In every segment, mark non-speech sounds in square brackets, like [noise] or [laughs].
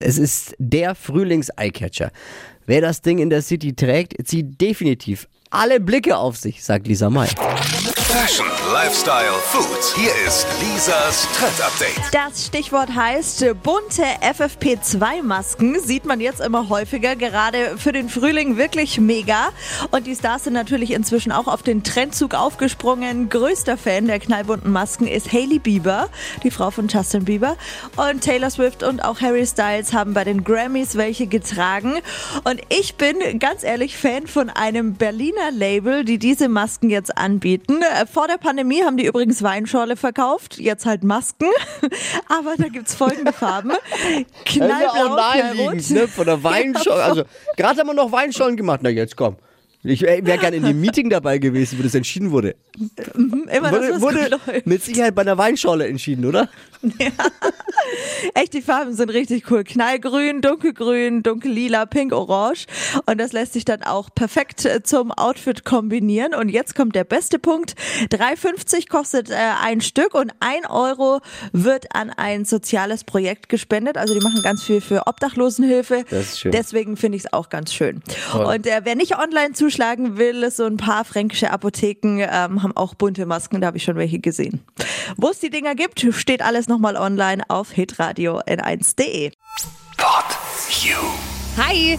Es ist der Frühlings-Eyecatcher. Wer das Ding in der City trägt, zieht definitiv alle Blicke auf sich, sagt Lisa May. Fashion, Lifestyle, Food. Hier ist Lisas Trend Update. Das Stichwort heißt bunte FFP2-Masken. Sieht man jetzt immer häufiger, gerade für den Frühling wirklich mega. Und die Stars sind natürlich inzwischen auch auf den Trendzug aufgesprungen. Größter Fan der knallbunten Masken ist Hailey Bieber, die Frau von Justin Bieber. Und Taylor Swift und auch Harry Styles haben bei den Grammys welche getragen. Und ich bin ganz ehrlich Fan von einem Berliner Label, die diese Masken jetzt anbieten. Vor der Pandemie haben die übrigens Weinschorle verkauft, jetzt halt Masken. [laughs] Aber da gibt's folgende Farben. [laughs] Knallblau, naheliegend, ne? Von der [laughs] Weinschorle. Also, gerade haben wir noch Weinschollen gemacht. Na, jetzt komm. Ich wäre gerne in dem Meeting dabei gewesen, wo das entschieden wurde. Immer Wurde, das, wurde mit Sicherheit bei einer Weinschorle entschieden, oder? Echt, die Farben sind richtig cool. Knallgrün, dunkelgrün, dunkellila, pink, orange. Und das lässt sich dann auch perfekt äh, zum Outfit kombinieren. Und jetzt kommt der beste Punkt. 3,50 kostet äh, ein Stück und ein Euro wird an ein soziales Projekt gespendet. Also die machen ganz viel für Obdachlosenhilfe. Das ist schön. Deswegen finde ich es auch ganz schön. Toll. Und äh, wer nicht online zuschlagen will, so ein paar fränkische Apotheken ähm, haben auch bunte Masken. Da habe ich schon welche gesehen. Wo es die Dinger gibt, steht alles nochmal online auf hitradio n1.de. Pod You. Hi,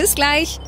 Bis gleich.